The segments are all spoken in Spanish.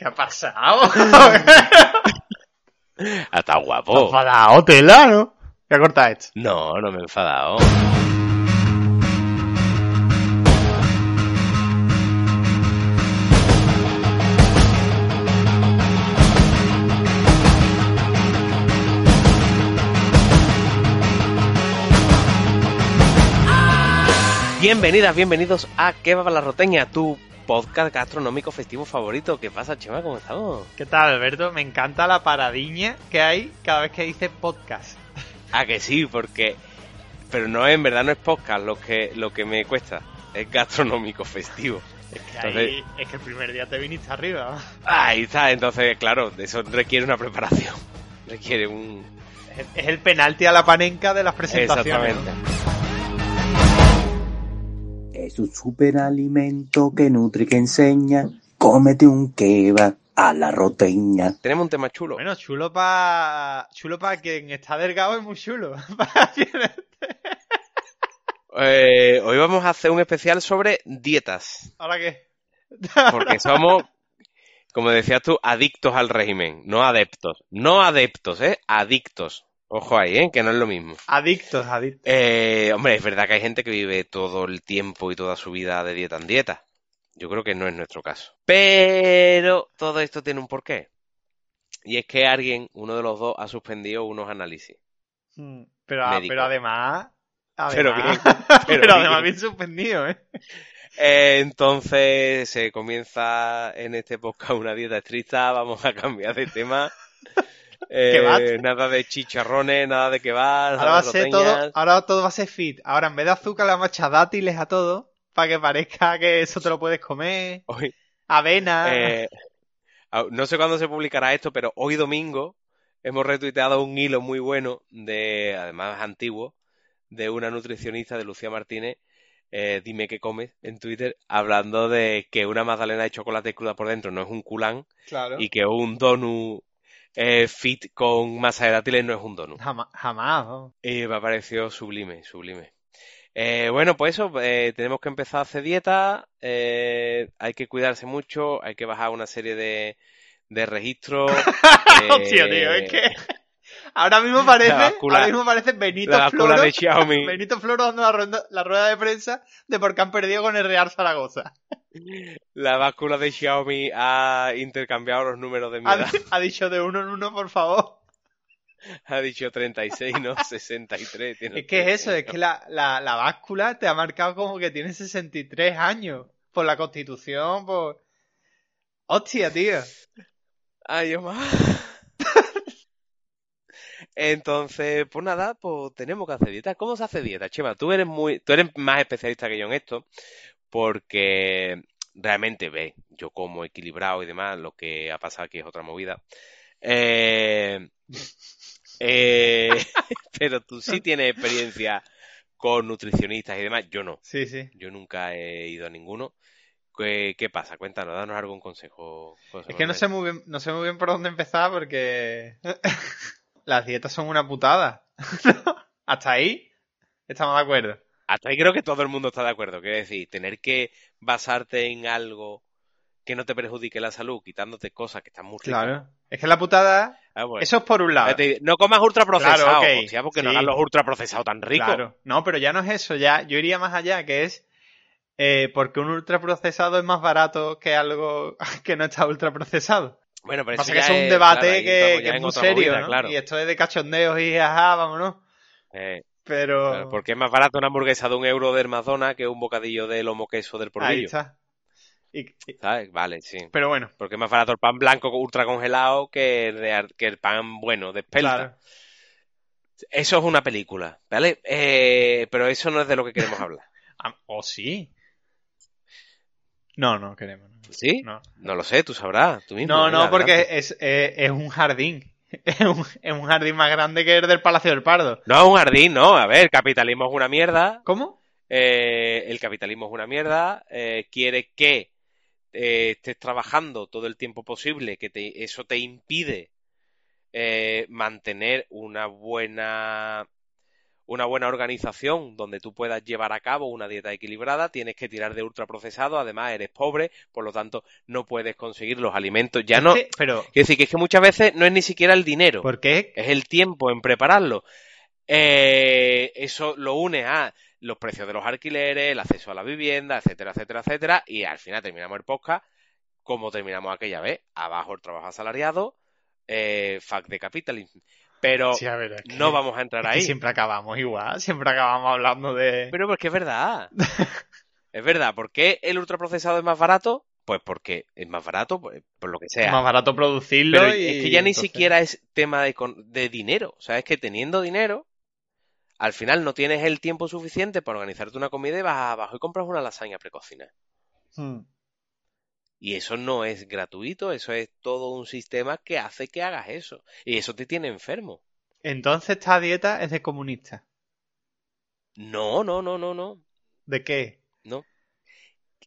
¿Qué ha pasado? Está guapo. enfadado, tela, ¿no? ¿Qué corta esto? No, no me he enfadado. Bienvenidas, bienvenidos a ¿Qué va la roteña? Tu podcast gastronómico festivo favorito. ¿Qué pasa, Chema? ¿Cómo estamos? ¿Qué tal, Alberto? Me encanta la paradiña que hay cada vez que dice podcast. Ah, que sí, porque... Pero no, en verdad no es podcast lo que, lo que me cuesta. Es gastronómico festivo. Es que, Entonces- ahí- es que el primer día te viniste arriba. Ahí está, entonces, claro, eso requiere una preparación. Requiere un... Es, es el penalti a la panenca de las presentaciones. Exactamente. Es un superalimento que nutre y que enseña. Cómete un kebab a la roteña. Tenemos un tema chulo. Bueno, chulo para chulo para quien está delgado es muy chulo. Eh, hoy vamos a hacer un especial sobre dietas. ¿Ahora qué? Porque somos, como decías tú, adictos al régimen. No adeptos. No adeptos, ¿eh? Adictos. Ojo ahí, ¿eh? Que no es lo mismo. Adictos, adictos. Eh, hombre, es verdad que hay gente que vive todo el tiempo y toda su vida de dieta en dieta. Yo creo que no es nuestro caso. Pero todo esto tiene un porqué. Y es que alguien, uno de los dos, ha suspendido unos análisis. Mm, Pero, Médico. pero además... Pero además- bien, pero, pero bien. además bien suspendido, ¿eh? Eh, entonces se comienza en este podcast una dieta estricta. Vamos a cambiar de tema. Eh, nada de chicharrones, nada de kebab, Ahora nada va a ser todo, ahora todo va a ser fit. Ahora en vez de azúcar le vamos a echar dátiles a todo para que parezca que eso te lo puedes comer. Hoy, Avena. eh, no sé cuándo se publicará esto, pero hoy domingo hemos retuiteado un hilo muy bueno de, además antiguo, de una nutricionista de Lucía Martínez. eh, dime qué comes en Twitter, hablando de que una magdalena de chocolate cruda por dentro no es un culán claro. y que un donut eh, fit con masa de dátiles no es un donut. Jamás, jamás. Y me ha parecido sublime, sublime. Eh, bueno, pues eso, eh, tenemos que empezar a hacer dieta, eh, hay que cuidarse mucho, hay que bajar una serie de, de registros. eh, Hostia, tío, es que ahora mismo parece, ahora mismo parece Benito Floro. Benito Floro dando la, rueda de prensa de por qué han perdido con el Real Zaragoza. La báscula de Xiaomi ha intercambiado los números de mi Ha, edad. ha dicho de uno en uno, por favor. Ha dicho 36, no 63. tiene Es que es eso, es 80. que la, la, la báscula te ha marcado como que tienes 63 años. Por la constitución, por... Hostia, tío. Ay, Dios mío. Entonces, pues nada, pues tenemos que hacer dieta. ¿Cómo se hace dieta, Chema? Tú eres muy, tú eres más especialista que yo en esto, porque realmente ves, yo como equilibrado y demás, lo que ha pasado aquí es otra movida. Eh, eh, pero tú sí tienes experiencia con nutricionistas y demás, yo no. Sí, sí. Yo nunca he ido a ninguno. ¿Qué, qué pasa? Cuéntanos, danos algún consejo. Es que no sé muy bien, no sé muy bien por dónde empezar porque las dietas son una putada. Hasta ahí estamos de acuerdo. Hasta ahí creo que todo el mundo está de acuerdo. Quiero decir, tener que basarte en algo que no te perjudique la salud, quitándote cosas que están muy ricas. Claro. Es que la putada, Ah, bueno. eso es por un lado. No comas ultraprocesados, Claro, porque no hagan los ultraprocesados tan ricos. Claro. No, pero ya no es eso, ya yo iría más allá, que es eh, porque un ultraprocesado es más barato que algo que no está ultraprocesado. Bueno, pero Pasa que es un es, debate claro, ahí que, es muy serio, movida, ¿no? claro. Y esto es de cachondeos y ajá, vámonos. Eh, Pero claro, porque es más barato una hamburguesa de un euro del Madonna que un bocadillo de lomo queso del ahí porvillo. está. Y- y- ¿Sabes? Vale, sí. pero bueno, Porque es más barato el pan blanco ultra congelado que el, de ar- que el pan bueno de espelta. claro. Eso es una película, ¿vale? Eh, pero eso no es de lo que queremos hablar. Ah, ¿O sí? No, no queremos. no. ¿Sí? No, No lo sé, tú sabrás. Tú mismo. no, no, porque es, eh, es un jardín. Es un, es un jardín más grande que el del Palacio del Pardo. No, un jardín, no. A ver, capitalismo es una mierda. ¿Cómo? eh, el capitalismo es una mierda. eh, quiere que eh, estés trabajando todo el tiempo posible, que te- eso te impide eh, mantener una buena una buena organización donde tú puedas llevar a cabo una dieta equilibrada, tienes que tirar de ultraprocesado, además eres pobre, por lo tanto no puedes conseguir los alimentos. Ya no, pero, quiero decir que es que muchas veces no es ni siquiera el dinero, ¿por qué? es el tiempo en prepararlo. Eh, eso lo une a los precios de los alquileres, el acceso a la vivienda, etcétera, etcétera, etcétera, y al final terminamos el podcast como terminamos aquella vez, abajo el trabajo asalariado, eh, fuck the capitalism. Pero Sí, a ver, es que- no vamos a entrar es que ahí. siempre acabamos igual, siempre acabamos hablando de... Pero porque es verdad. es verdad. ¿Por qué el ultraprocesado es más barato? Pues porque es más barato, pues, por lo que es sea. más barato producirlo Pero y... es que ya ni entonces- siquiera es tema de, de dinero. O sea, es que teniendo dinero, al final no tienes el tiempo suficiente para organizarte una comida y vas abajo y compras una lasaña precocinada. Hmm. Y eso no es gratuito, eso es todo un sistema que hace que hagas eso. Y eso te tiene enfermo. Entonces esta dieta es de comunista. No, no, no, no, no. ¿De qué? No.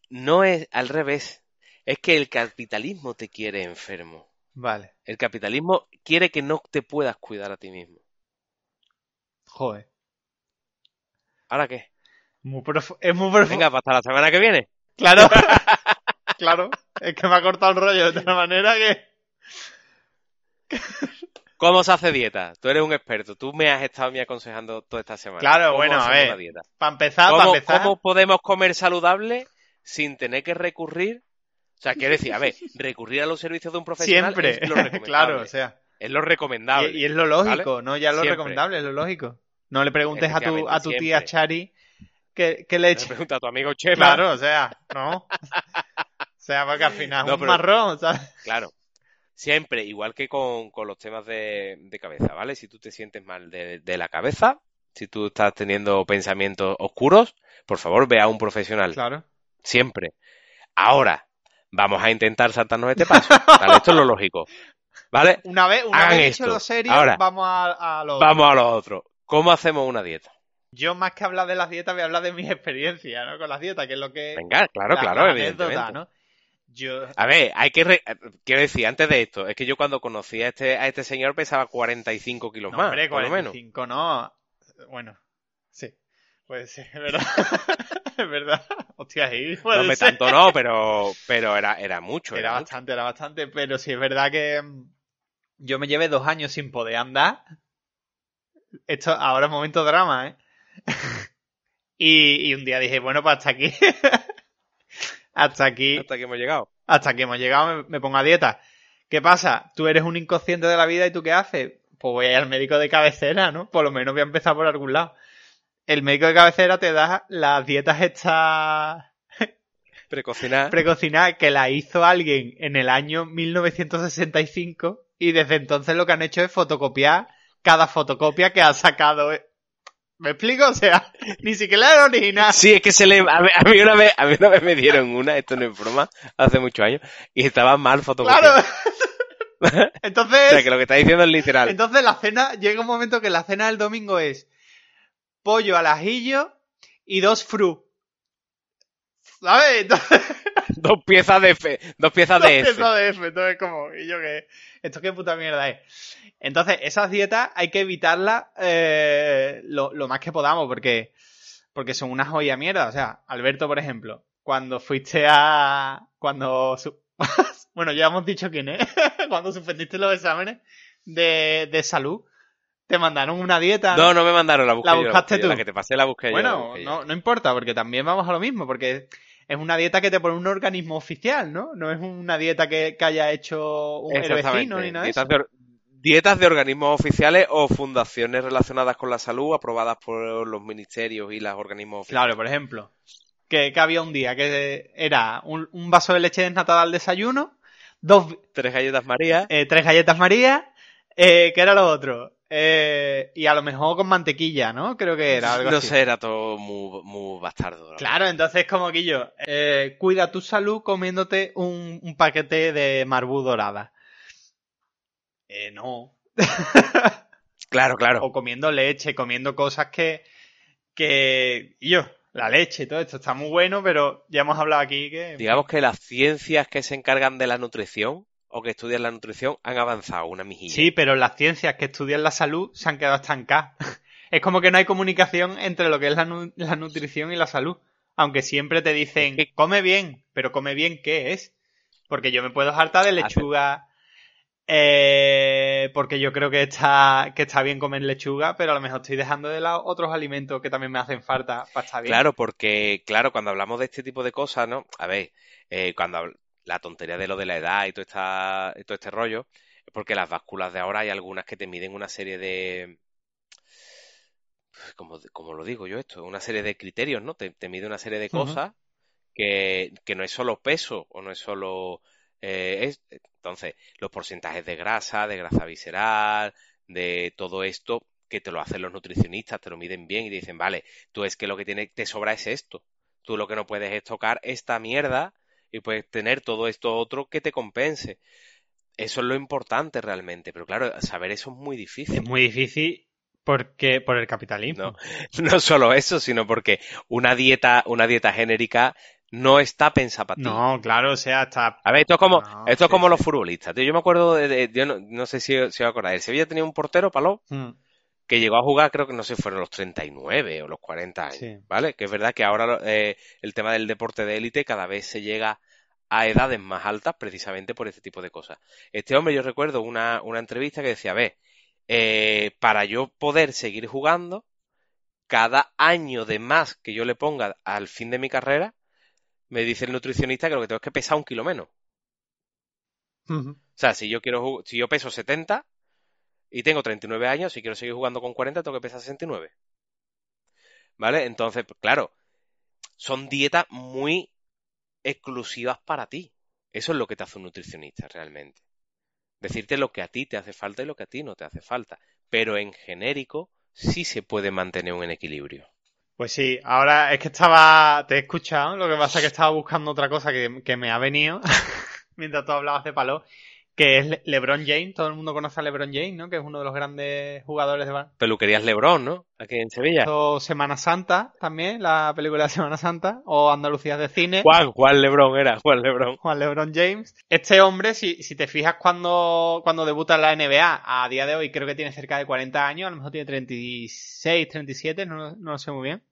No es al revés. Es que el capitalismo te quiere enfermo. Vale. El capitalismo quiere que no te puedas cuidar a ti mismo. Joder. ¿Ahora qué? Muy Es muy profundo. Venga, pues hasta la semana que viene. Claro. claro. Es que me ha cortado el rollo de tal manera que... ¿Cómo se hace dieta? Tú eres un experto. Tú me has estado mí aconsejando toda esta semana. Claro, ¿Cómo bueno, a ver. Para empezar, para ¿Cómo, empezar... cómo podemos comer saludable sin tener que recurrir? O sea, quiero decir, a ver, recurrir a los servicios de un profesional Siempre. es lo recomendable. claro, o sea... es lo recomendable. Y, y es lo lógico, ¿no? Ya es lo Siempre. recomendable, es lo lógico. No le preguntes a tu, a tu tía. Chari que, que le Me eche. pregunta a tu amigo Chema. Claro, o sea, ¿no? O sea, porque al final es un pero- marrón, ¿sabes? Claro. Siempre, igual que con, con los temas de, de cabeza, ¿vale? Si tú te sientes mal de, de la cabeza, si tú estás teniendo pensamientos oscuros, por favor, ve a un profesional. Claro. Siempre. Ahora, vamos a intentar saltarnos este paso. ¿Vale? Esto es lo lógico. ¿Vale? Una vez, una Hagan vez dicho esto. lo serio, Ahora. vamos a, a lo Vamos a lo otro. ¿Cómo hacemos una dieta? Yo más que hablar de las dietas, voy a hablar de mis experiencias, ¿no? Con las dietas, que es lo que... Venga, claro, la- claro, la evidentemente. anécdota, ¿no? Yo... A ver, hay que... re- Quiero decir, antes de esto, es que yo cuando conocí a este, a este señor pesaba 45 kilos No, más, hombre, por lo menos. 45 no. Bueno, sí. Puede ser, es verdad. es verdad. Hostia, ahí No me tanto no, pero, pero era, era mucho. Era Era mucho. bastante, era bastante, pero sí es verdad que mm, yo me llevé dos años sin poder andar. Esto ahora es momento drama, ¿eh? y, y un día dije, bueno, pues hasta aquí. hasta aquí. Hasta que hemos llegado. Hasta aquí hemos llegado, me, me pongo a dieta. ¿Qué pasa? Tú eres un inconsciente de la vida y tú qué haces? Pues voy a ir al médico de cabecera, ¿no? Por lo menos voy a empezar por algún lado. El médico de cabecera te da las dietas estas Precocinar. precocinadas que la hizo alguien en el año 1965 y desde entonces lo que han hecho es fotocopiar cada fotocopia que ha sacado. ¿Me explico? O sea, ni siquiera era original. Sí, es que se le... A mí, a mí una vez, a mí una vez me dieron una, esto no es broma, hace muchos años, y estaba mal fotocopiada. Claro. o Entonces, sea, que lo que está diciendo es literal. entonces la cena, llega un momento que la cena del domingo es pollo al ajillo y dos fru. ¿Sabes? Entonces, Dos piezas de F. Dos piezas de F. Eso de F, entonces como, y yo qué, esto qué puta mierda es. Entonces, esas dietas hay que evitarlas eh, lo, lo más que podamos, porque, porque son una joya mierda. O sea, Alberto, por ejemplo, cuando fuiste a, cuando, su- bueno, ya hemos dicho quién es, cuando suspendiste los exámenes de, de salud, te mandaron una dieta. No, no me mandaron la busqué La yo, buscaste busqué yo. tú. La que te pasé la busqué yo, la Bueno, yo. no, no importa, porque también vamos a lo mismo, porque es una dieta que te pone un organismo oficial, ¿no? No es una dieta que, que haya hecho un el vecino ni nada dietas, de, dietas de organismos oficiales o fundaciones relacionadas con la salud aprobadas por los ministerios y los organismos oficiales. Claro, por ejemplo, que, que había un día que era un, un vaso de leche desnatada al desayuno, dos, Tres galletas María. eh, tres galletas María, eh, ¿qué era lo otro? Eh, y a lo mejor con mantequilla, ¿no? Creo que era algo No así. sé, era todo muy, muy bastardo. la Claro, entonces como que yo, eh, cuida tu salud comiéndote un, un paquete de marbú dorada. Eh, no. Claro, claro. O comiendo leche, comiendo cosas que, que, yo, la leche y todo esto está muy bueno, pero ya hemos hablado aquí que... Digamos que las ciencias que se encargan de la nutrición o que estudian la nutrición han avanzado una mijilla. Sí, pero las ciencias que estudian la salud se han quedado estancadas. Es como que no hay comunicación entre lo que es la, nu- la nutrición y la salud. Aunque siempre te dicen, come bien, pero come bien, ¿qué es? Porque yo me puedo hartar de lechuga, eh, porque yo creo que está, que está bien comer lechuga, pero a lo mejor estoy dejando de lado otros alimentos que también me hacen falta para estar bien. Claro, porque, claro, cuando hablamos de este tipo de cosas, ¿no? A ver, eh, cuando la tontería de lo de la edad y todo, esta, y todo este rollo, es porque las básculas de ahora hay algunas que te miden una serie de... Como, como lo digo yo esto, una serie de criterios, ¿no? Te, te mide una serie de cosas que, que no es solo peso o no es solo... eh, es, entonces, los porcentajes de grasa, de grasa visceral, de todo esto que te lo hacen los nutricionistas, te lo miden bien y dicen, vale, tú es que lo que tiene, te sobra es esto. Tú lo que no puedes es tocar esta mierda y puedes tener todo esto otro que te compense. Eso es lo importante realmente, pero claro, saber eso es muy difícil. Es muy difícil porque, por el capitalismo. No, no solo eso, sino porque una dieta, una dieta genérica no está pensada para ti. No, claro, o sea, está... A ver, esto es como, No, esto es sí, como sí. los futbolistas. Yo me acuerdo de, de- yo no, no sé si, si os acordáis. El Sevilla tenía un portero, Paló, Mm, que llegó a jugar, creo que no sé, fueron los 39 o los 40 años, Sí. ¿vale? Que es verdad que ahora eh, el tema del deporte de élite cada vez se llega a edades más altas precisamente por este tipo de cosas. Este hombre, yo recuerdo una, una entrevista que decía, a ver, eh, para yo poder seguir jugando, cada año de más que yo le ponga al fin de mi carrera, me dice el nutricionista que lo que tengo es que pesar un kilo menos. O sea, si yo quiero si yo peso 70 y tengo 39 años, si quiero seguir jugando con 40, tengo que pesar 69. ¿Vale? Entonces, claro, son dietas muy exclusivas para ti. Eso es lo que te hace un nutricionista realmente. Decirte lo que a ti te hace falta y lo que a ti no te hace falta. Pero en genérico sí se puede mantener un equilibrio. Pues sí, ahora es que estaba, te he escuchado, lo que pasa es que estaba buscando otra cosa que, que me ha venido mientras tú hablabas de palo, que es Le- LeBron James, todo el mundo conoce a LeBron James, ¿no? Que es uno de los grandes jugadores de. Peluquerías Lebrón, ¿no? Aquí en Sevilla. Semana Santa también, la película de Semana Santa, o Andalucía de cine. Juan, Juan Lebrón era, Juan Lebrón. Juan LeBron James. Este hombre, si, si te fijas cuando, cuando debuta en la NBA, a día de hoy creo que tiene cerca de 40 años, a lo mejor tiene 36, 37, no, no lo sé muy bien.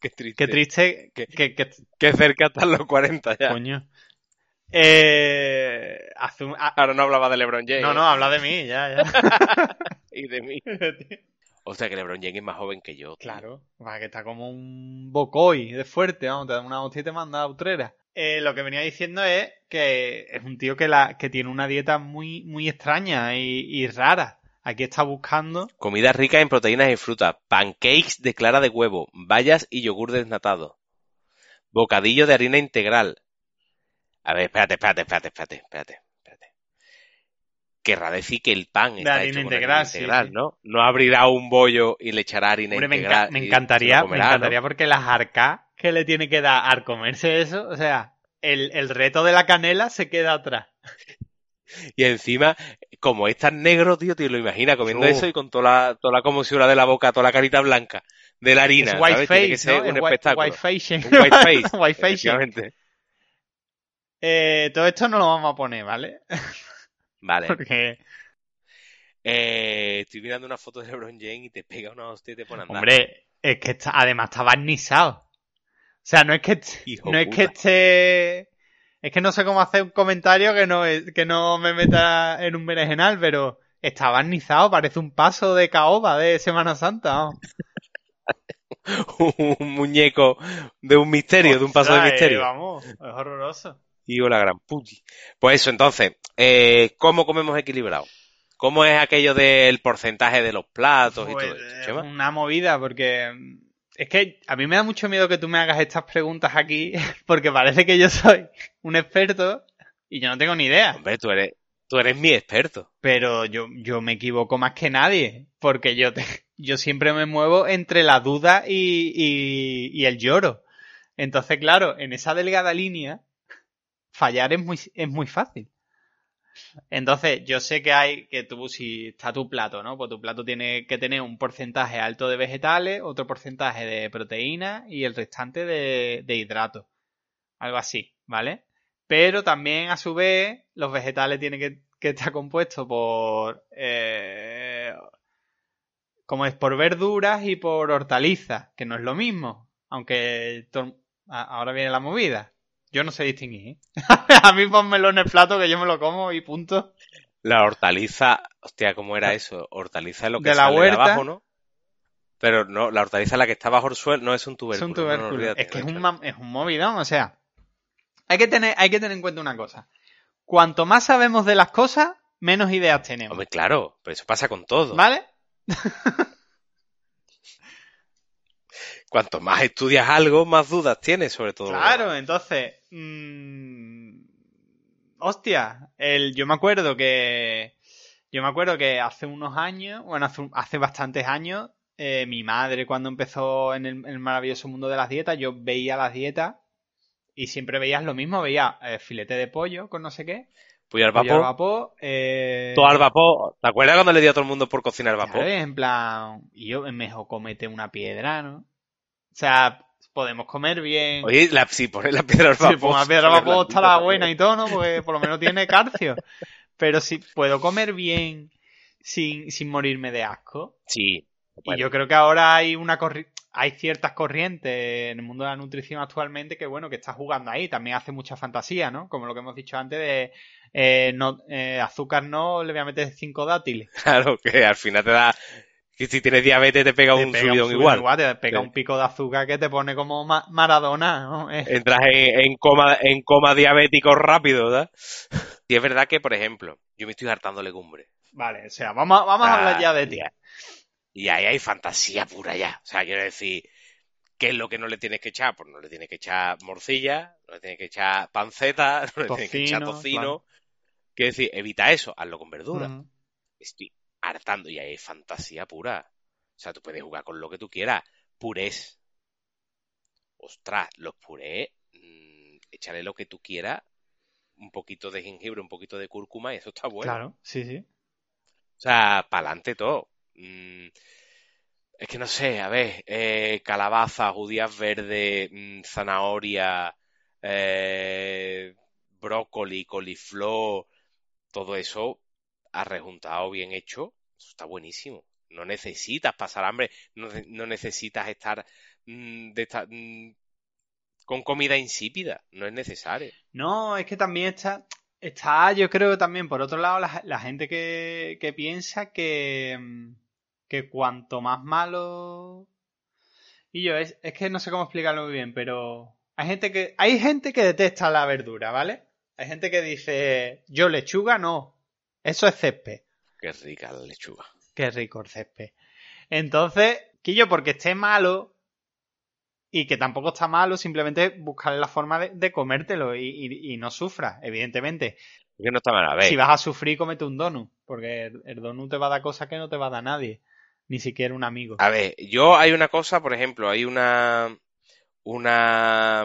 Qué triste. Qué triste Que- que, que, Qué cerca están los 40 ya. coño. Eh, hace un- a- Ahora no hablaba de LeBron James. no, no, habla de mí, ya, ya. Y de mí. O sea que LeBron James es más joven que yo. tío. claro, va, que está como un bocoy de fuerte, vamos, te da una hostia y te manda a utrera. Eh, lo que venía diciendo es que es un tío que, la, que tiene una dieta muy, muy extraña y, y rara. Aquí está buscando Comida rica en proteínas y frutas. Pancakes de clara de huevo. Bayas y yogur desnatado. Bocadillo de harina integral. A ver, espérate, espérate, espérate, espérate, espérate. espérate. Querrá decir que el pan está harina hecho integral, harina sí, integral, sí. ¿no? No abrirá un bollo y le echará harina Hombre, me, integral. enca- me se encantaría, me encantaría porque las arcas que le tiene que dar al comerse eso, o sea, el, el reto de la canela se queda atrás. Y encima, como es tan negro, tío, te lo imaginas comiendo Uh. eso y con toda la, toda la comosura de la boca, toda la carita blanca de la harina. es white ¿sabes? Tiene que face, ser ¿no? un Es white, espectáculo. white face. Un white face. White face. Eh, todo esto no lo vamos a poner, ¿vale? Vale. Porque, Eh, estoy mirando una foto de LeBron James y te pega una hostia y te pone a andar. hombre, es que está, además está barnizado. O sea, no es que, Hijo no es puta. que esté, es que no sé cómo hacer un comentario que no, es- que no me meta en un berenjenal, pero está barnizado, parece un paso de caoba de Semana Santa. un muñeco de un misterio, de un paso de eh, misterio. vamos, es horroroso. Y la gran puti. Pues eso, entonces, eh, ¿cómo comemos equilibrado? ¿Cómo es aquello del porcentaje de los platos y Pues, todo eso, es Chema? una movida, porque mm, es que a mí me da mucho miedo que tú me hagas estas preguntas aquí, porque parece que yo soy un experto y yo no tengo ni idea. Hombre, tú eres, Tú eres mi experto. Pero yo, yo me equivoco más que nadie, porque yo, te- yo siempre me muevo entre la duda y, y, y el lloro. Entonces, claro, en esa delgada línea, fallar es muy, es muy fácil. Entonces, yo sé que hay, que tú, si está tu plato, ¿no? Pues tu plato tiene que tener un porcentaje alto de vegetales, otro porcentaje de proteínas y el restante de, de hidratos. Algo así, ¿vale? Pero también, a su vez, los vegetales tienen que, que estar compuestos por. eh, como es por verduras y por hortalizas, que no es lo mismo. Aunque ahora viene la movida. Yo no sé distinguir. ¿eh? a mí ponmelo en el plato que yo me lo como y punto. La hortaliza, hostia, ¿cómo era eso? Hortaliza es lo que De la sale huerta. de abajo, ¿no? Pero no, la hortaliza la que está bajo el suelo no es un Es tubérculo. un no, no, tubérculo. olvídate, es que es un, es un movidón, o sea. Hay que, tener, hay que tener en cuenta una cosa. Cuanto más sabemos de las cosas, menos ideas tenemos. Hombre, claro, pero eso pasa con todo. ¿Vale? Cuanto más estudias algo, más dudas tienes sobre todo. Claro, entonces. Mm, hostia, el, yo me acuerdo que. Yo me acuerdo que hace unos años, bueno, hace, hace bastantes años, eh, mi madre cuando empezó en el, en el maravilloso mundo de las dietas, yo veía las dietas y siempre veías lo mismo, veía eh, filete de pollo con no sé qué, Pollo al pollo al vapor, vapor, eh, todo al vapor. ¿Te acuerdas cuando le dio a todo el mundo por cocinar vapor? Claro, en plan, y yo mejor comete una piedra, ¿no? O sea, podemos comer bien. Oye, la, si pones la piedra al Si vapor. pongo una piedra sale vapor estará buena y todo, ¿no? Porque por lo menos tiene calcio. Pero si puedo comer bien sin, sin morirme de asco. Sí. Y yo creo que ahora hay una corri- hay ciertas corrientes en el mundo de la nutrición actualmente que bueno, que está jugando ahí. También hace mucha fantasía, ¿no? Como lo que hemos dicho antes de eh, no, eh, azúcar no, le voy a meter cinco dátiles. Claro, que al final te da. Que si tienes diabetes te pega Te un pega subidón subidón igual. Te pega Sí. un pico de azúcar que te pone como Ma- Maradona, ¿no? Entras en, en coma, en coma diabético rápido, ¿verdad? Y es verdad que, por ejemplo, yo me estoy hartando legumbres. Vale, o sea, vamos, a- vamos a Ah, hablar ya de ti. Y ahí hay fantasía pura ya. O sea, quiero decir, ¿qué es lo que no le tienes que echar? Pues no le tienes que echar morcilla, no le tienes que echar panceta, no le tienes que echar Tocino, claro. Quiero decir, evita eso, hazlo con verdura. Estoy hartando y ahí hay fantasía pura. O sea, tú puedes jugar con lo que tú quieras. Purés. Ostras, los purés, mm, échale lo que tú quieras. Un poquito de jengibre, un poquito de cúrcuma y eso está bueno. Claro, sí, sí. O sea, pa'lante todo. Mm, es que no sé, a ver, eh, calabaza, judías verdes, mm, zanahoria, eh, brócoli, coliflor, todo eso arrejuntado, bien hecho, eso está buenísimo. No necesitas pasar hambre, no, no necesitas estar mm, de mm, con comida insípida, no es necesario. No, es que también está, está, yo creo también, por otro lado, la, la gente que, que piensa que, mm, que cuanto más malo... Y yo, es, es que no sé cómo explicarlo muy bien, pero hay gente que, hay gente que detesta la verdura, ¿vale? Hay gente que dice, yo lechuga no, eso es césped. Qué rica la lechuga. Qué rico el césped. Entonces, Quillo, porque esté malo y que tampoco está malo, simplemente buscar la forma de, de comértelo y, y- y no sufras, evidentemente. Es que no está mal, a ver. Si vas a sufrir, cómete un donut, porque el, el donut te va a dar cosas que no te va a dar nadie, ni siquiera un amigo. A ver, yo hay una cosa, por ejemplo, hay una, una,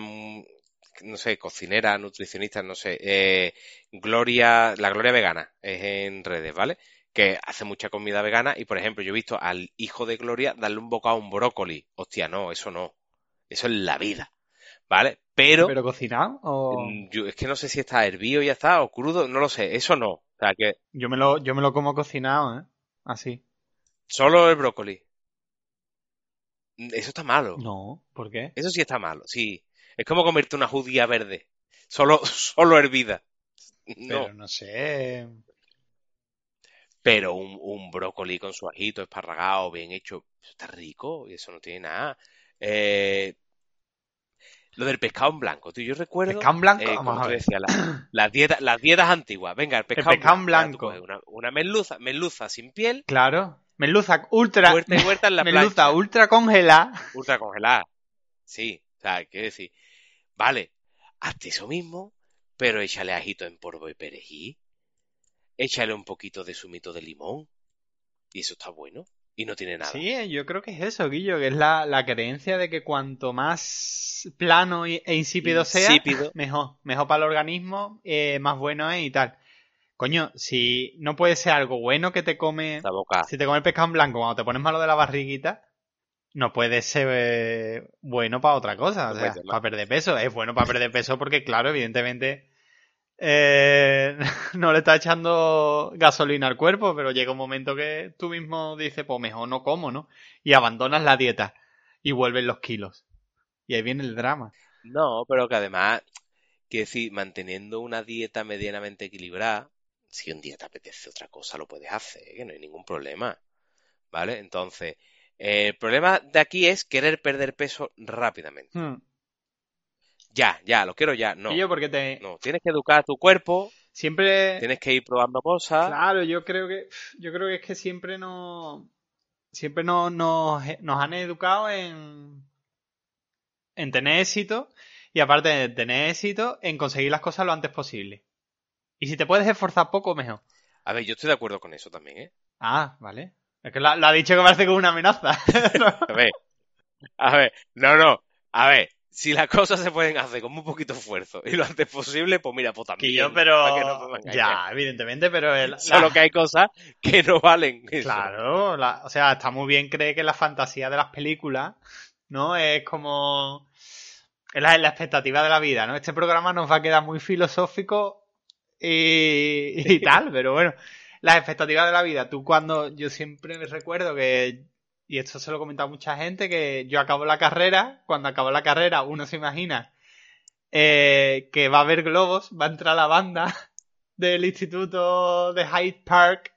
no sé, cocinera, nutricionista, no sé, eh, Gloria, la Gloria Vegana, es en redes, ¿vale? Que hace mucha comida vegana y, por ejemplo, yo he visto al hijo de Gloria darle un bocado a un brócoli. Hostia, no, eso no. Eso es la vida, ¿vale? Pero, ¿Pero cocinado? O... mm, yo, es que no sé si está hervido ya está, o crudo, no lo sé, eso no. O sea, que Yo me lo, yo me lo como cocinado, ¿eh? Así. solo el brócoli. Mm, Eso está malo. No, ¿por qué? Eso sí está malo, sí. Es como comerte una judía verde. Solo, solo hervida. No, Pero no sé. pero un, un brócoli con su ajito esparragado, bien hecho, está rico y eso no tiene nada. Eh, lo del pescado en blanco, tío, yo recuerdo, ¿Pescado en blanco? eh, como tú decías, la- las dietas, las dietas antiguas. Venga, el pescado, pescado en blanco. Una, una merluza, merluza sin piel, Claro. Merluza ultra. huerta y huerta en la merluza plancha. ultra congelada. ultra congelada. Sí, o sea, quiero decir, vale, hazte eso mismo, pero échale ajito en polvo y perejil. échale un poquito de zumito de limón. Y eso está bueno. Y no tiene nada. Sí, eh, yo creo que es eso, Guillo, que es la, la creencia de que cuanto más plano e insípido, sea, mejor. Mejor para el organismo, eh, más bueno es y tal. Coño, si no puede ser algo bueno que te come... La boca. Si te come el pescado en blanco cuando te pones malo de la barriguita, no puede ser eh, bueno para otra cosa. O sea, puede ser, ¿no? para perder peso. Es bueno para perder peso porque, claro, evidentemente eh, no le está echando gasolina al cuerpo, pero llega un momento que tú mismo dices, pues mejor no como, ¿no? Y abandonas la dieta y vuelven los kilos. Y ahí viene el drama. No, pero que además, que decir, manteniendo una dieta medianamente equilibrada, si un día te apetece otra cosa, lo puedes hacer, que no hay ningún problema. ¿Vale? Entonces, eh, el problema de aquí es querer perder peso rápidamente. Hmm. Ya, ya, lo quiero ya. No, Y yo porque te... no. Tienes que educar a tu cuerpo, Siempre... tienes que ir probando cosas. Claro, yo creo que yo creo que es que siempre no siempre nos, nos, nos han educado en en tener éxito y aparte de tener éxito en conseguir las cosas lo antes posible. Y si te puedes esforzar poco, mejor. A ver, yo estoy de acuerdo con eso también, ¿eh? Ah, vale. Es que lo, lo ha dicho que parece como una amenaza. A ver, a ver, no, no, a ver, si las cosas se pueden hacer con muy poquito esfuerzo y lo antes posible, pues mira, pues también. que yo, para que no pero ya, evidentemente, pero el- la- Solo que hay cosas que no valen. eso. Claro, la- o sea, está muy bien creer que la fantasía de las películas, ¿no? Es como es la, la expectativa de la vida, ¿no? Este programa nos va a quedar muy filosófico y, y tal, pero bueno, las expectativas de la vida. Tú cuando, yo siempre me recuerdo que, y esto se lo he comentado a mucha gente, que yo acabo la carrera, cuando acabo la carrera uno se imagina eh, que va a haber globos, va a entrar la banda del instituto de Hyde Park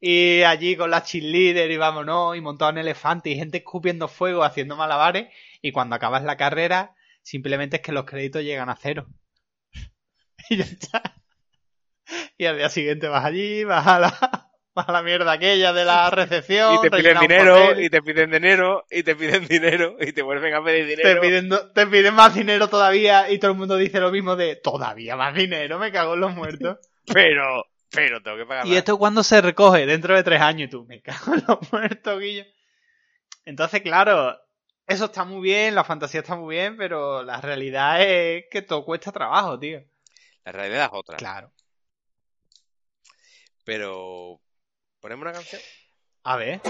y allí con la cheerleader y vámonos, y montado en elefante y gente escupiendo fuego, haciendo malabares, y cuando acabas la carrera, simplemente es que los créditos llegan a cero. y ya está. Y al día siguiente vas allí, vas a la, vas a la mierda aquella de la recepción. Y te piden dinero, y te piden dinero, y te piden dinero, y te vuelven a pedir te dinero. piden, te piden más dinero todavía y todo el mundo dice lo mismo de todavía más dinero, me cago en los muertos. Pero, pero tengo que pagar ¿Y más. esto cuándo se recoge? Dentro de tres años y tú, me cago en los muertos, Guillo. Entonces, claro, eso está muy bien, la fantasía está muy bien, pero la realidad es que todo cuesta trabajo, tío. La realidad es otra. Claro. Pero, ¿ponemos una canción? A ver.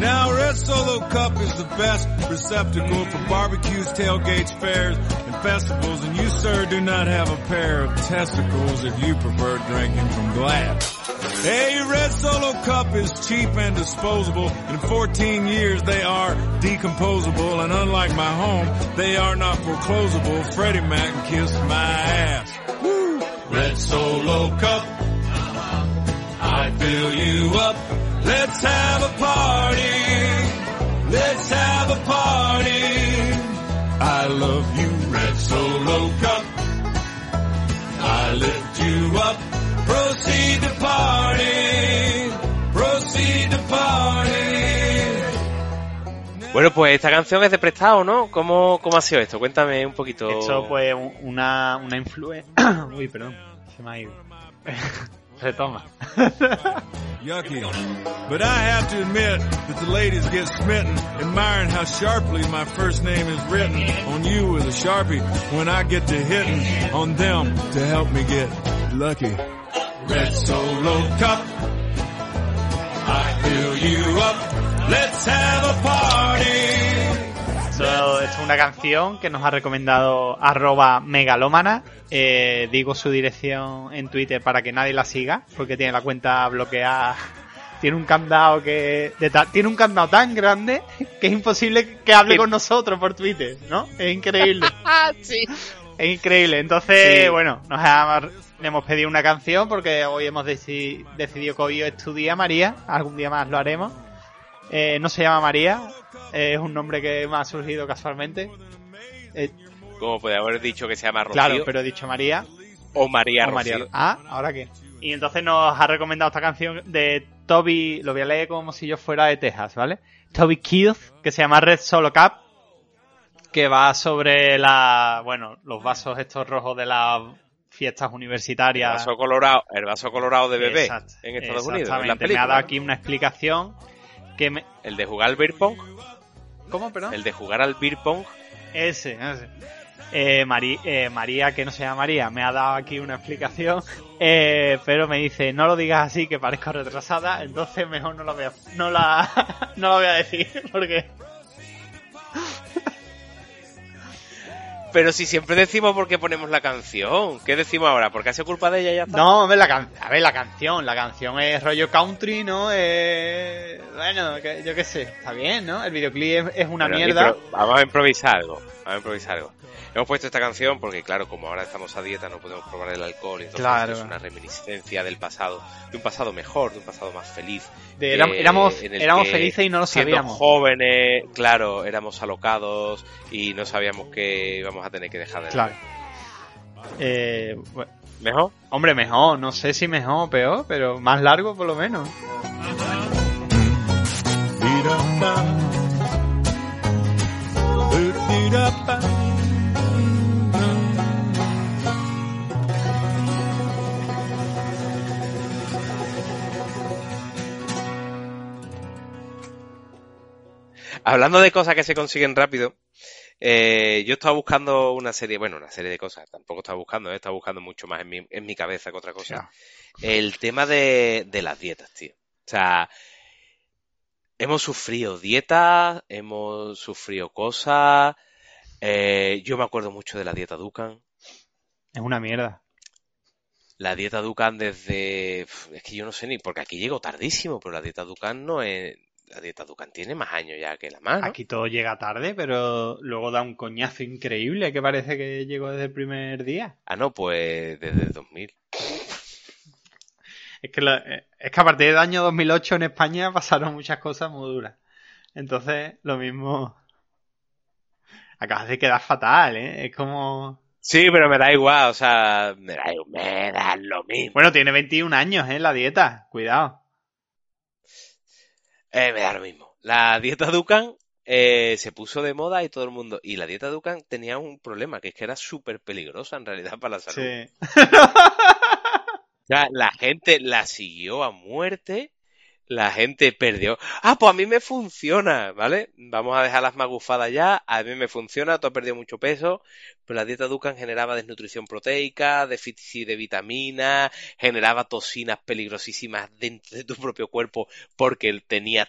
Now, Red Solo Cup is the best receptacle for barbecues, tailgates, fairs, and festivals. And you, sir, do not have a pair of testicles if you prefer drinking from glass. Hey, Red Solo Cup is cheap and disposable. In 14 years, they are decomposable. And unlike my home, they are not foreclosable. Freddie Mac kissed my ass. Woo! Red Solo Cup. I fill you up. Let's have a party. Let's have a party. I love you, Red Solo Cup. I lift you up. Proceed to party. Proceed to party. Bueno, pues esta canción es de prestado, ¿no? ¿Cómo, cómo ha sido esto? Cuéntame un poquito. Esto, pues, un- una, una influencia. Uy, perdón, se me ha ido. Yucky. But I have to admit that the ladies get smitten, admiring how sharply my first name is written on you with a sharpie when I get to hitting on them to help me get lucky. Red Solo Cup. I fill you up. Let's have a party. Esto, es una canción que nos ha recomendado arroba megalómana. Eh, digo su dirección en Twitter para que nadie la siga, porque tiene la cuenta bloqueada. Tiene un candado que de ta- tiene un candado tan grande que es imposible que hable con nosotros por Twitter, ¿no? Es increíble. Sí. Es increíble. Entonces, Sí. bueno, nos ha- le hemos pedido una canción porque hoy hemos deci- decidido que hoy es tu día, María. Algún día más lo haremos. Eh, no se llama María, es un nombre que me ha surgido casualmente. Eh, Como podría haber dicho que se llama Rocío claro, pero he dicho María. o María o Rocío. María. Ah, ¿ahora qué? Y entonces nos ha recomendado esta canción de Toby, lo voy a leer como si yo fuera de Texas, ¿vale? Toby Keith, que se llama Red Solo Cup. que va sobre la, bueno, los vasos estos rojos de las fiestas El universitarias. vaso colorado, el vaso colorado de bebé Exacto, en Estados Unidos. en la me ha dado aquí una explicación que me... El de jugar al beer pong. ¿Cómo, perdón? El de jugar al beer pong. Ese, ese. Eh, Mari- eh, María, que no se llama María, me ha dado aquí una explicación, eh, pero me dice, no lo digas así, que parezco retrasada, entonces mejor no la voy a, no la, no la voy a decir, porque... Pero si siempre decimos por qué ponemos la canción. ¿Qué decimos ahora? ¿Porque hace culpa de ella y ya está? No, hombre, la can- a ver, la canción, la canción es rollo country, ¿no? Eh, bueno, que- yo qué sé, está bien, ¿no? El videoclip es, es una mierda. Vamos a improvisar algo. Vamos a improvisar algo. Hemos puesto esta canción porque, claro, como ahora estamos a dieta, no podemos probar el alcohol. Entonces, Claro. esto es una reminiscencia del pasado, de un pasado mejor, de un pasado más feliz. De- eh, éramos felices y no lo siendo sabíamos. jóvenes, claro, éramos alocados y no sabíamos que íbamos a tener que dejar de Claro. Eh, bueno, ¿Mejor? hombre, mejor, no sé si mejor o peor, pero más largo por lo menos. Hablando de cosas que se consiguen rápido, eh, yo estaba buscando una serie, bueno, una serie de cosas, tampoco estaba buscando, eh, estaba buscando mucho más en mi, en mi cabeza que otra cosa. El tema de, de las dietas, tío. O sea, hemos sufrido dietas, hemos sufrido cosas. eh, yo me acuerdo mucho de la dieta Dukan. Es una mierda. La dieta Dukan desde... Es que yo no sé ni, porque aquí llego tardísimo, pero la dieta Dukan no es... La dieta Dukan tiene más años ya que la más, ¿no? Aquí todo llega tarde, pero luego da un coñazo increíble que parece que llegó desde el primer día. Ah, no, pues desde el 2000. Es que, la- eh, es que a partir del año 2008 en España pasaron muchas cosas muy duras. Entonces, lo mismo... Acabas de quedar fatal, ¿eh? Es como... Sí, pero me da igual, o sea, me da, me da lo mismo. Bueno, tiene 21 años, ¿eh? La dieta. Cuidado. Eh, me da lo mismo. La dieta Dukan eh, se puso de moda y todo el mundo. Y la dieta Dukan tenía un problema, que es que era súper peligrosa en realidad para la salud. Sí. O sea, la gente la siguió a muerte, la gente perdió. Ah, pues a mí me funciona, ¿vale? Vamos a dejar las magufadas ya. A mí me funciona, tú has perdido mucho peso, pero la dieta Dukan generaba desnutrición proteica, déficit de vitaminas, generaba toxinas peligrosísimas dentro de tu propio cuerpo porque él tenía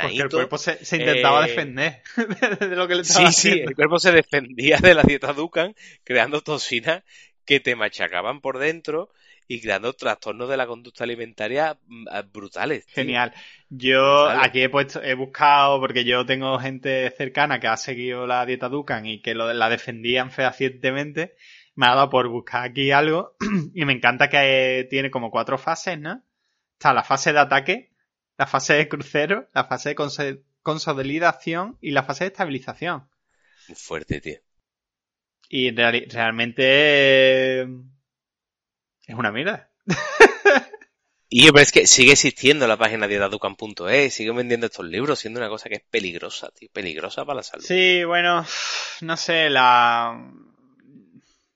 Porque el cuerpo se, se intentaba Eh, defender de lo que le Sí, estaba sí, haciendo. el cuerpo se defendía de la dieta Dukan creando toxinas que te machacaban por dentro y creando trastornos de la conducta alimentaria mm, ah, brutales. tío. Genial. Yo aquí he puesto, he buscado, porque yo tengo gente cercana que ha seguido la dieta Dukan y que lo- la defendían fehacientemente. Me ha dado por buscar aquí algo y me encanta que eh, tiene como cuatro fases, ¿no? Está la fase de ataque, la fase de crucero, la fase de consolidación y la fase de estabilización. Muy fuerte, tío. Y realmente eh, es una mierda. Y pero es que sigue existiendo la página dietaducan.es, siguen vendiendo estos libros, siendo una cosa que es peligrosa, tío, peligrosa para la salud. Sí, bueno, no sé, la...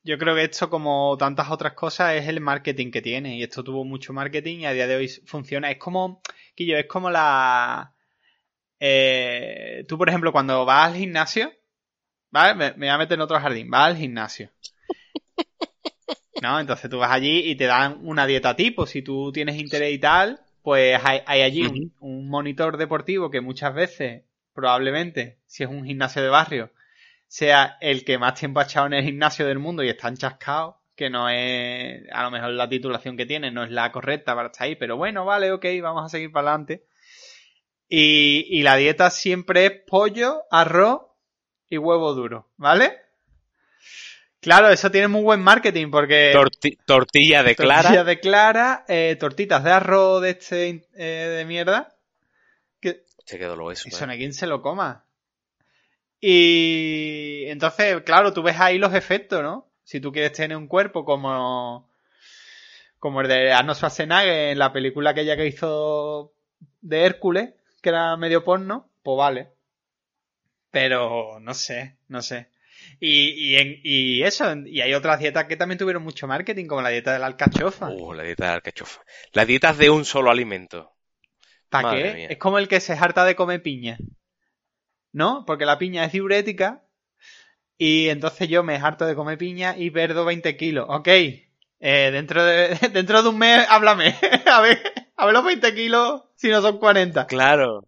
Yo creo que esto, como tantas otras cosas, es el marketing que tiene. Y esto tuvo mucho marketing y a día de hoy funciona. Es como, Quillo, es como la... eh, Tú, por ejemplo, cuando vas al gimnasio, ¿vale? Me, me voy a meter en otro jardín. Vas al gimnasio. ¿No? Entonces tú vas allí y te dan una dieta tipo. Si tú tienes interés y tal, pues hay, hay allí un, un monitor deportivo que muchas veces, probablemente, si es un gimnasio de barrio, sea el que más tiempo ha echado en el gimnasio del mundo y está enchascado, que no es, a lo mejor la titulación que tiene no es la correcta para estar ahí, pero bueno, vale, ok, vamos a seguir para adelante. Y, y la dieta siempre es pollo, arroz y huevo duro, ¿vale? Claro, eso tiene muy buen marketing porque... Torti- tortilla de clara. Tortilla de clara, eh, tortitas de arroz de este eh, de mierda. Que Se quedó lo eso. eso eh. no hay quien se lo coma. Y entonces, claro, tú ves ahí los efectos, ¿no? Si tú quieres tener un cuerpo como como el de Arnold Schwarzenegger en la película aquella que hizo de Hércules, que era medio porno, pues vale. Pero no sé, no sé. Y, y, en- y eso, y hay otras dietas que también tuvieron mucho marketing, como la dieta de la alcachofa. Uh, la dieta de alcachofa. Las dietas de un solo alimento. ¿Para qué? mía. Es como el que se harta de comer piña. ¿No? Porque la piña es diurética. Y entonces yo me harto de comer piña y perdo 20 kilos. Ok. Eh, dentro, de, dentro de un mes, háblame. a ver, a ver los 20 kilos si no son 40. Claro.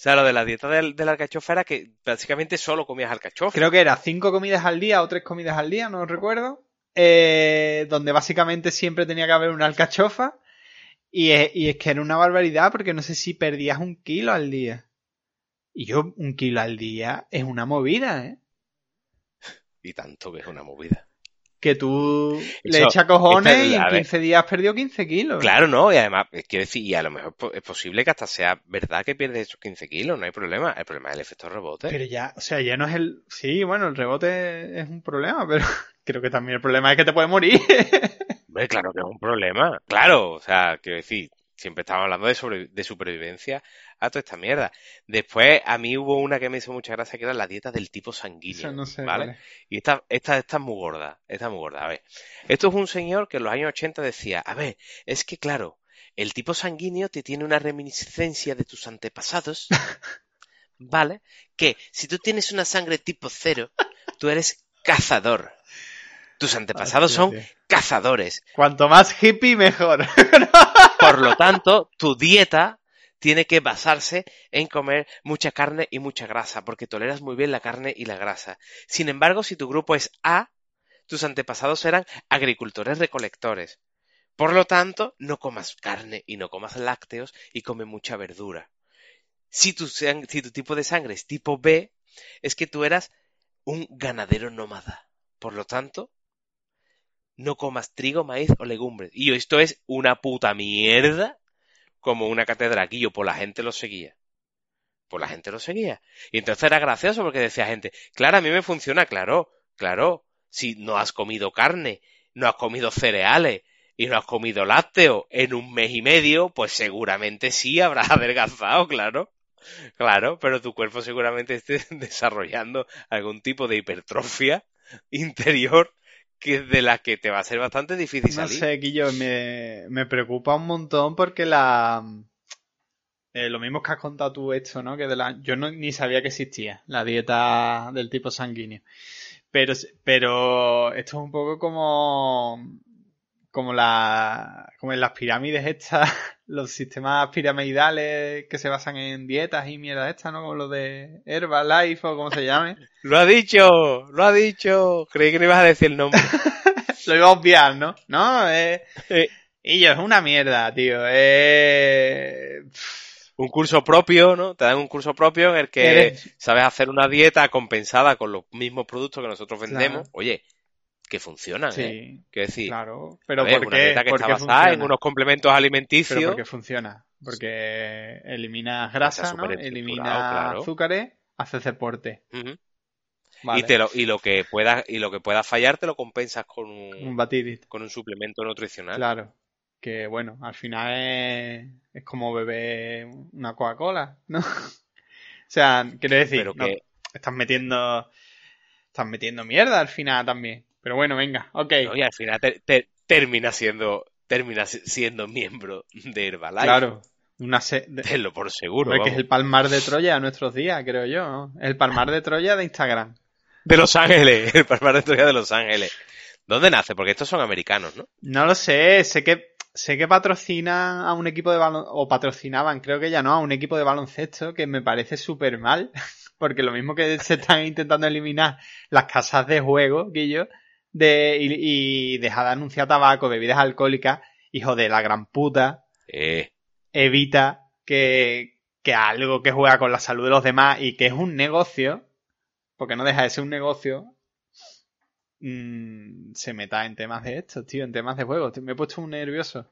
O sea, lo de la dieta del, de la alcachofa era que básicamente solo comías alcachofa. Creo que era 5 comidas al día o 3 comidas al día, no recuerdo. Eh, donde básicamente siempre tenía que haber una alcachofa. Y es, y es que era una barbaridad porque no sé si perdías un kilo al día. Y yo, un kilo al día es una movida, ¿eh? Y tanto que es una movida. Que tú le Eso- echas cojones y en a ver. 15 días perdió 15 kilos. Claro, ¿no? Y además, quiero decir, y a lo mejor po- es posible que hasta sea verdad que pierdes esos 15 kilos, no hay problema. El problema es el efecto rebote. Pero ya, o sea, ya no es el... Sí, bueno, el rebote es un problema, pero creo que también el problema es que te puedes morir. Hombre, claro que es un problema. Claro, o sea, quiero decir, siempre estamos hablando de, sobre- de supervivencia a toda esta mierda. Después, a mí hubo una que me hizo mucha gracia, que era la dieta del tipo sanguíneo. Eso no sé. ¿vale? Y esta, esta, esta es muy gorda, esta es muy gorda. A ver, esto es un señor que en los años 80 decía, a ver, es que claro, el tipo sanguíneo te tiene una reminiscencia de tus antepasados, ¿vale? Que si tú tienes una sangre tipo cero, tú eres cazador. Tus antepasados Hostia, son tío. cazadores. Cuanto más hippie, mejor. Por lo tanto, tu dieta tiene que basarse en comer mucha carne y mucha grasa, porque toleras muy bien la carne y la grasa. Sin embargo, si tu grupo es A, tus antepasados eran agricultores recolectores. Por lo tanto, no comas carne y no comas lácteos y come mucha verdura. Si tu, si tu tipo de sangre es tipo B, es que tú eras un ganadero nómada. Por lo tanto, no comas trigo, maíz o legumbres. Y esto es una puta mierda como una catedral. Y yo, por la gente lo seguía. Por la gente lo seguía. Y entonces era gracioso porque decía gente, claro, a mí me funciona, claro, claro. Si no has comido carne, no has comido cereales y no has comido lácteo en un mes y medio, pues seguramente sí habrás adelgazado, claro. Claro, pero tu cuerpo seguramente esté desarrollando algún tipo de hipertrofia interior que de la que te va a ser bastante difícil No salir. sé, Guillo, me, me preocupa un montón porque la... eh, lo mismo que has contado tú esto, ¿no? Que de la... Yo no, ni sabía que existía la dieta del tipo sanguíneo. Pero, pero esto es un poco como... Como la... Como en las pirámides estas, los sistemas piramidales que se basan en dietas y mierda esta, ¿no? Como lo de Herbalife o como se llame. Lo ha dicho, lo ha dicho. Creí que no ibas a decir el nombre. Lo iba a obviar, ¿no? No, eh... Eh. Y yo, es una mierda, tío. Eh... un curso propio, ¿no? Te dan un curso propio en el que sabes hacer una dieta compensada con los mismos productos que nosotros vendemos. Claro. Oye, que funcionan, ¿eh? Sí, Quiero decir, claro. Pero ver, ¿por una dieta que ¿Por está basada en unos complementos Pero alimenticios. porque funciona. Porque eliminas grasa, ¿no? claro. azúcares, haces deporte. Vale. Y, te lo, y lo que pueda, y lo que pueda fallar te lo compensas con un, Un batidit. con un suplemento nutricional. Claro. Que bueno, al final es, es como beber una Coca-Cola, ¿no? o sea, quiero decir, Pero no, que- estás metiendo. Estás metiendo mierda al final también. Pero bueno, venga, ok. ¿no? Y al final te- te- termina siendo, termina si- siendo miembro de Herbalife. claro. Una se- Tenlo por seguro. Hombre, que es el palmar de Troya de nuestros días, creo yo. ¿no? El palmar de Troya de Instagram. De Los Ángeles, el palmar de Troya de Los Ángeles. ¿Dónde nace? Porque estos son americanos, ¿no? No lo sé, sé que sé que patrocina a un equipo de baloncesto, o patrocinaban, creo que ya no, a un equipo de baloncesto que me parece súper mal, porque lo mismo que se están intentando eliminar las casas de juego, Guillo, de, y, y dejar de anunciar tabaco, bebidas alcohólicas, hijo de la gran puta, Eh, evita que, que algo que juega con la salud de los demás y que es un negocio, porque no deja de ser un negocio, mm, se meta en temas de estos, tío, en temas de juegos. Me he puesto muy nervioso.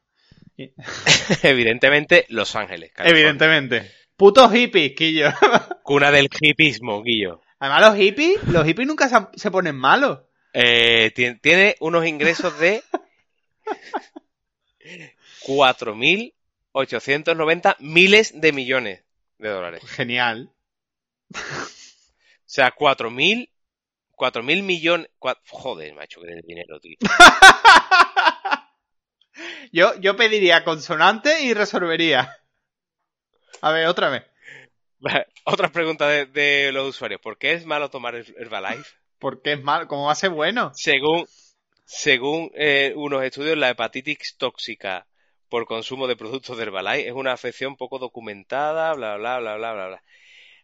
Evidentemente, Los Ángeles. California. Evidentemente. Putos hippies, Quillo. Cuna del hipismo, Guillo. Además, los hippies, los hippies nunca se ponen malos. Eh, ti- tiene unos ingresos de 4.890 miles de millones de dólares. Genial. sea, 4.000 4.000 millones... cua- Joder, macho, que de dinero, tío. Yo, yo pediría consonante y resolvería. A ver, otra vez. Otra pregunta de, de los usuarios. ¿Por qué es malo tomar Her- Herbalife? ¿Por qué es mal? ¿Cómo va a ser bueno? Según, según eh, unos estudios, la hepatitis tóxica por consumo de productos de Herbalife es una afección poco documentada, bla, bla, bla, bla, bla, bla.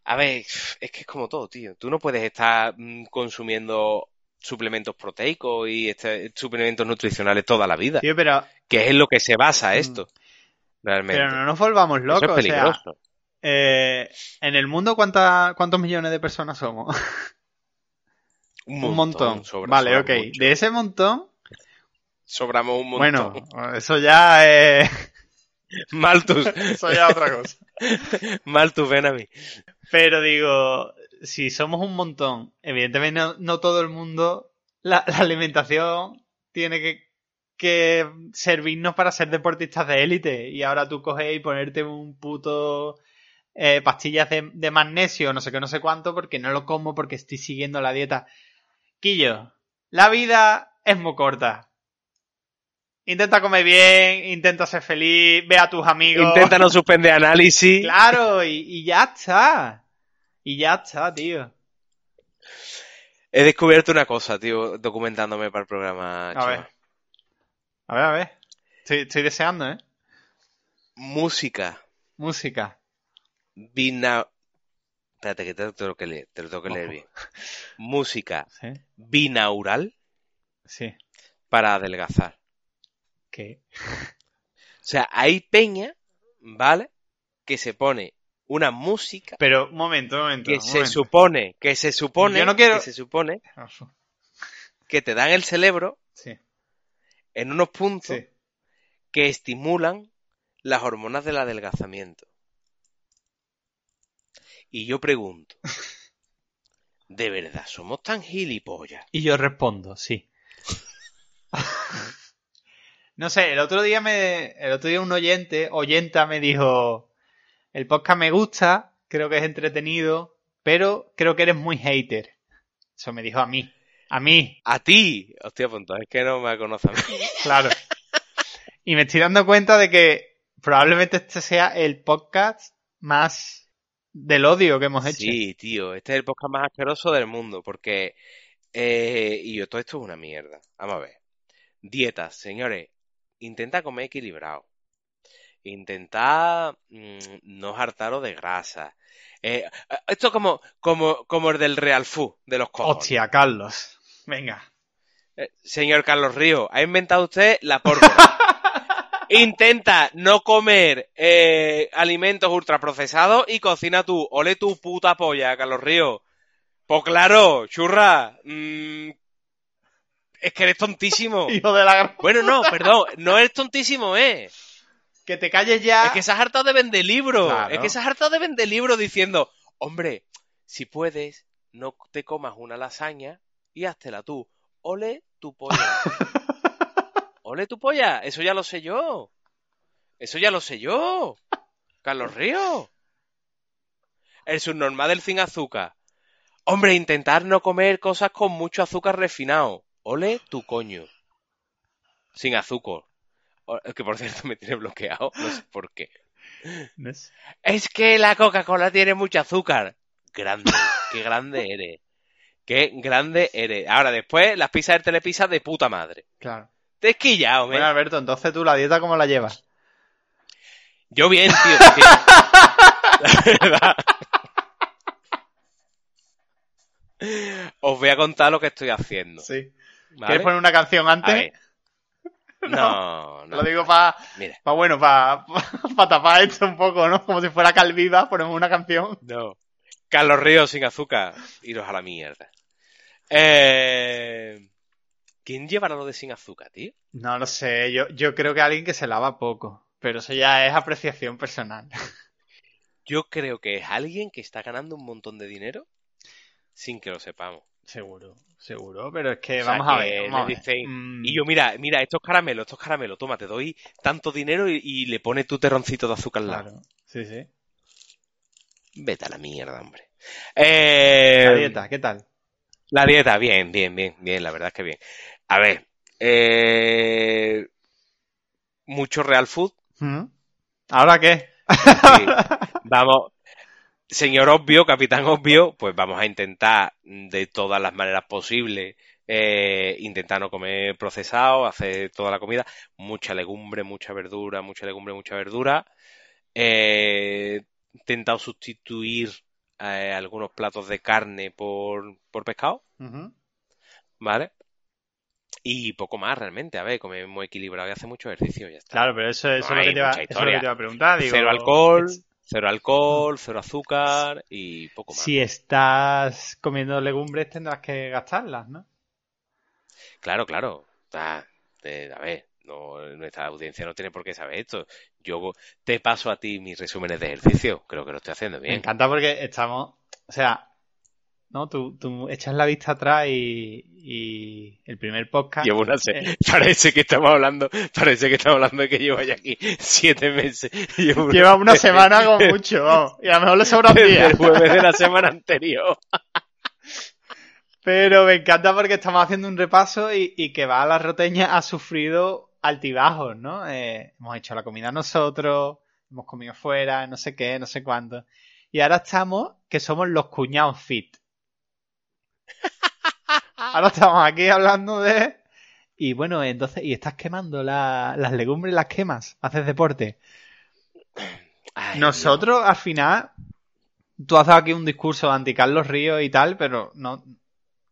A ver, es que es como todo, tío. Tú no puedes estar mm, consumiendo suplementos proteicos y este- suplementos nutricionales toda la vida, Tío, pero, que es en lo que se basa Mm. esto, realmente. pero no nos volvamos Eso locos. es o sea, peligroso. eh, en el mundo, ¿cuánta- ¿cuántos millones de personas somos? Un montón. sobra- vale, sobra ok. mucho. De ese montón, Sobramos un bueno, montón. eso ya es. Maltus, Eso ya es otra cosa. Maltus, ven a mí. Pero digo, si somos un montón, evidentemente no, no todo el mundo, la, la alimentación tiene que, que servirnos para ser deportistas de élite. Y ahora tú coges y ponerte un puto eh, pastillas de, de magnesio, no sé qué, no sé cuánto, porque no lo como porque estoy siguiendo la dieta. Quillo, la vida es muy corta. Intenta comer bien, intenta ser feliz, ve a tus amigos. Intenta no suspender análisis. Claro, y, y ya está. Y ya está, tío. He descubierto una cosa, tío, documentándome para el programa. A ver. A ver, a ver. Estoy, estoy deseando, ¿eh? Música. Música. Bina... Espérate, que te, lo tengo que leer, te lo tengo que leer bien. Música Sí, binaural sí. para adelgazar. ¿Qué? O sea, hay peña, ¿vale? Que se pone una música Pero, un momento, un momento. que un se momento. supone, que se supone, Yo no quiero- que se supone que te dan el cerebro Sí, en unos puntos sí. que estimulan las hormonas del adelgazamiento. Y yo pregunto, ¿de verdad somos tan gilipollas? Y yo respondo, sí. no sé, el otro día me. El otro día un oyente, oyenta, me dijo. El podcast me gusta, creo que es entretenido, pero creo que eres muy hater. Eso me dijo a mí. A mí, A ti, hostia, pues entonces es que no me conoces a mí. claro. Y me estoy dando cuenta de que probablemente este sea el podcast más del odio que hemos hecho. Sí, tío, este es el podcast más asqueroso del mundo, porque... eh, y yo, todo esto es una mierda. Vamos a ver. Dietas, señores. Intenta comer equilibrado. Intenta mm, no hartaros de grasa. Eh, esto como, como, como el del Real Food, de los cojones. Hostia, Carlos. Venga. Eh, señor Carlos Río, ha inventado usted la pólvora. Intenta no comer eh, alimentos ultraprocesados y cocina tú. Ole tu puta polla, Carlos Río. Pues claro, churra. mm, es que eres tontísimo. Hijo de la. Bueno, no, perdón. No eres tontísimo, eh. Que te calles ya. Es que se has hartado de vender libros. Claro. Es que se has hartado de vender libros diciendo, hombre, si puedes, no te comas una lasaña y háztela tú. Ole tu polla. Ole tu polla. Eso ya lo sé yo. Eso ya lo sé yo. Carlos Río. El subnormal del sin azúcar. Hombre, intentar no comer cosas con mucho azúcar refinado. Ole tu coño. Sin azúcar. Que por cierto me tiene bloqueado. No sé por qué. Es que la Coca-Cola tiene mucho azúcar. Grande, qué grande eres. Qué grande eres. Ahora, después, las pizzas del Telepizza de puta madre. Claro. Te he quillado, Bueno. Alberto, entonces tú la dieta, ¿cómo la llevas? Yo bien, tío. bien. La verdad. Os voy a contar lo que estoy haciendo. Sí. ¿vale? ¿Quieres poner una canción antes? No, no. Lo digo para, Mira, bueno, para tapar esto un poco, ¿no? Como si fuera Calviva, ponemos una canción. no. Carlos Ríos sin azúcar. Iros a la mierda. Eh... ¿Quién llevará lo de sin azúcar, tío? No lo sé, yo, yo creo que alguien que se lava poco. Pero eso ya es apreciación personal. Yo creo que es alguien que está ganando un montón de dinero sin que lo sepamos. Seguro, seguro, pero es que O sea, vamos a ver. vamos le Mm, Y yo, mira, mira, estos caramelos, estos caramelos, toma, te doy tanto dinero y, y le pones tu terroncito de azúcar al lado. Claro, sí, sí. Vete a la mierda, hombre. Eh, Eh, dieta? ¿Qué tal? La dieta, bien, bien, bien, bien, la verdad es que bien. A ver, eh, mucho real food. ¿Mm? ¿Ahora qué? Sí. Vamos, señor obvio, capitán obvio, pues vamos a intentar de todas las maneras posibles eh, intentar no comer procesado, hacer toda la comida, mucha legumbre, mucha verdura, mucha legumbre, mucha verdura. Eh, intentado sustituir eh, algunos platos de carne por, por pescado. ¿vale? Y poco más realmente, a ver, comer muy equilibrado y hacer mucho ejercicio, ya está. Claro, pero eso, eso No es lo que te eso es lo que historia. te iba a preguntar. digo, Cero alcohol, cero alcohol, cero azúcar y poco más. Si estás comiendo legumbres tendrás que gastarlas, ¿no? Claro, claro. Ah, eh, a ver, no, nuestra audiencia no tiene por qué saber esto. Yo te paso a ti mis resúmenes de ejercicio. Creo que lo estoy haciendo Me bien. encanta porque estamos, o sea, ¿no? Tú, tú echas la vista atrás y, y el primer podcast... Llevo una eh, Parece que estamos hablando, parece que estamos hablando de que llevo ya aquí siete meses. Llevo Lleva una semana con mucho, vamos, y a lo mejor le sobra un día. el jueves de la semana anterior. Pero me encanta porque estamos haciendo un repaso y, y que va a la roteña ha sufrido altibajos, ¿no? Eh, hemos hecho la comida nosotros, hemos comido fuera, no sé qué, no sé cuánto. Y ahora estamos que somos los cuñados fit. Ahora estamos aquí hablando de... Y bueno, entonces, y estás quemando la- las legumbres, las quemas, haces deporte. Ay, Nosotros, al final, tú has dado aquí un discurso anti Carlos Ríos y tal, pero no,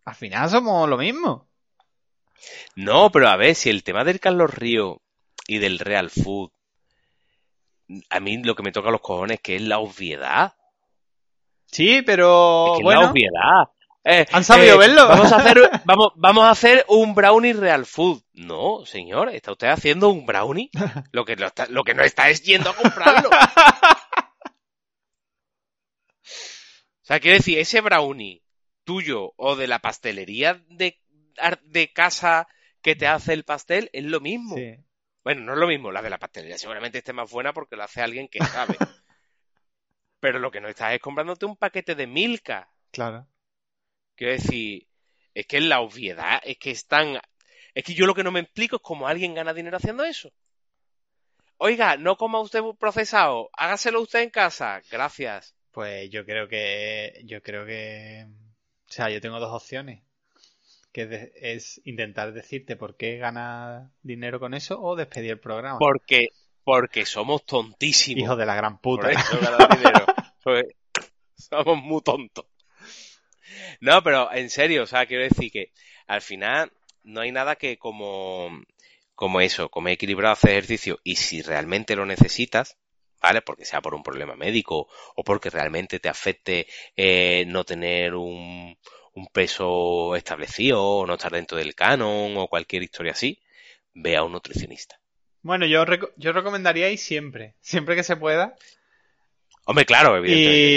al final somos lo mismo. No, pero a ver, si el tema del Carlos Río y del Real Food, a mí lo que me toca los cojones que es la obviedad. Sí, pero Es que es la obviedad. Eh, Han sabido verlo. Vamos a hacer, vamos, vamos a hacer un brownie real food. No, señor, está usted haciendo un brownie. Lo que, lo, está- lo que no está es yendo a comprarlo. O sea, quiero decir, ese brownie tuyo o de la pastelería de, de casa que te hace el pastel es lo mismo. sí. Bueno, no es lo mismo, la de la pastelería seguramente esté más buena porque lo hace alguien que sabe. Pero lo que no estás es comprándote un paquete de Milka. claro. Quiero decir, es que es la obviedad, es que están... Es que yo lo que no me explico es cómo alguien gana dinero haciendo eso. Oiga, no coma usted procesado, hágaselo usted en casa. Gracias. Pues yo creo que, yo creo que, o sea, yo tengo dos opciones. Que es intentar decirte por qué gana dinero con eso o despedir el programa. Porque, porque somos tontísimos. Hijo de la gran Por puta. eso dinero. Pues, somos muy tontos. No, pero en serio, o sea, quiero decir que al final no hay nada que como, como eso, comer equilibrado, hacer ejercicio, y si realmente lo necesitas, ¿vale? Porque sea por un problema médico o porque realmente te afecte eh, no tener un, un peso establecido o no estar dentro del canon o cualquier historia así, ve a un nutricionista. Bueno, yo, yo recomendaría ir siempre, siempre que se pueda. Hombre, claro, evidentemente.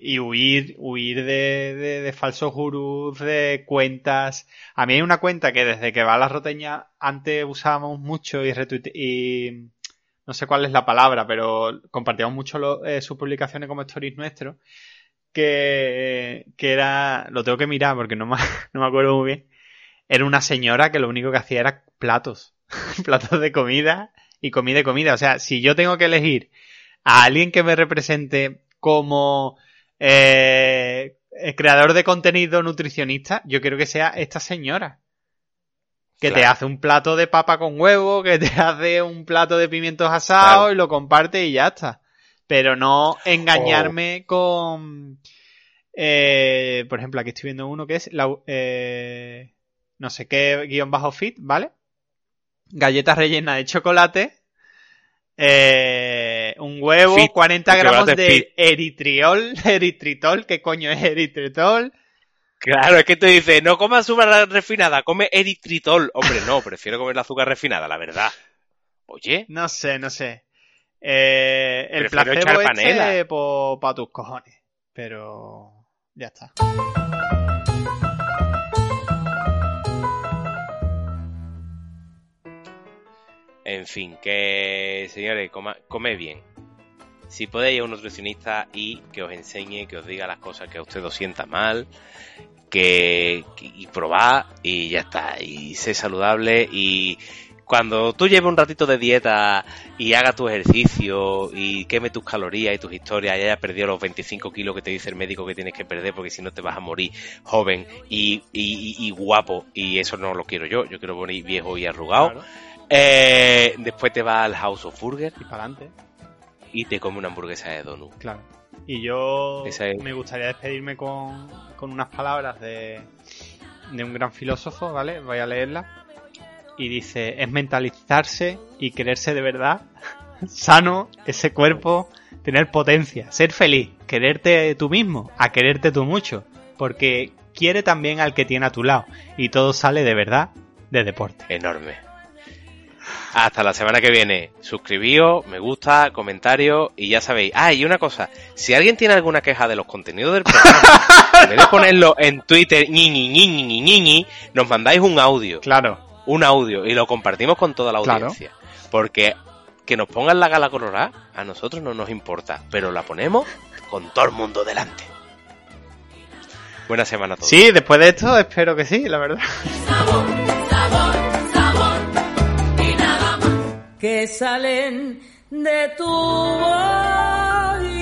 Y, y huir, huir de, de- de falsos gurús, de cuentas. A mí hay una cuenta que desde que va a la roteña antes usábamos mucho y, retuite- y no sé cuál es la palabra, pero compartíamos mucho lo- eh, sus publicaciones como stories nuestros. Que, que era, lo tengo que mirar porque no me, no me acuerdo muy bien. Era una señora que lo único que hacía era platos. platos de comida y comida y comida. O sea, si yo tengo que elegir a alguien que me represente como eh, eh, creador de contenido nutricionista, yo quiero que sea esta señora. Que te hace un plato de papa con huevo, que te hace un plato de pimientos asados Claro. y lo comparte y ya está. Pero no engañarme con... eh, por ejemplo, aquí estoy viendo uno que es la, eh, no sé qué guion bajo fit, ¿vale? Galletas rellenas de chocolate, eh, un huevo, Fit, 40 el gramos de fit. eritritol, eritritol, ¿qué coño es eritritol? Claro, es que te dice, no comas azúcar refinada, come eritritol. Hombre, no, prefiero comer la azúcar refinada, la verdad. Oye, No sé, no sé. Eh, el placebo echar panela. este, pues, pa' tus cojones. Pero ya está. En fin, que señores, coma, come bien. si podéis a un nutricionista y que os enseñe, que os diga las cosas que a usted os sienta mal, que, y probar y ya está, y sé saludable y cuando tú lleves un ratito de dieta y hagas tu ejercicio y queme tus calorías y tus historias y hayas perdido los 25 kilos que te dice el médico que tienes que perder porque si no te vas a morir joven y, y- y- y guapo y eso no lo quiero yo, yo quiero morir viejo y arrugado. Eh, después te vas al House of Burger Y para adelante, y te come una hamburguesa de donut. claro. Y yo es- me gustaría despedirme con, con unas palabras de, de un gran filósofo, ¿vale? Voy a leerla. Y dice, es mentalizarse y quererse de verdad, sano, ese cuerpo, tener potencia, ser feliz, quererte tú mismo, a quererte tú mucho, porque quiere también al que tiene a tu lado. Y todo sale de verdad de deporte. Enorme. Hasta la semana que viene. Suscribíos, me gusta, comentarios y ya sabéis. Ah, y una cosa. Si alguien tiene alguna queja de los contenidos del programa, en vez de ponerlo en Twitter, ñi, ñi, ñi, ñi, ñi, ñi, ñi, nos mandáis un audio. Claro, Un audio y lo compartimos con toda la Claro. audiencia. Porque que nos pongan la gala colorada, a nosotros no nos importa. Pero la ponemos con todo el mundo delante. Buena semana a todos. sí, después de esto espero que sí, la verdad. que salen de tu voz.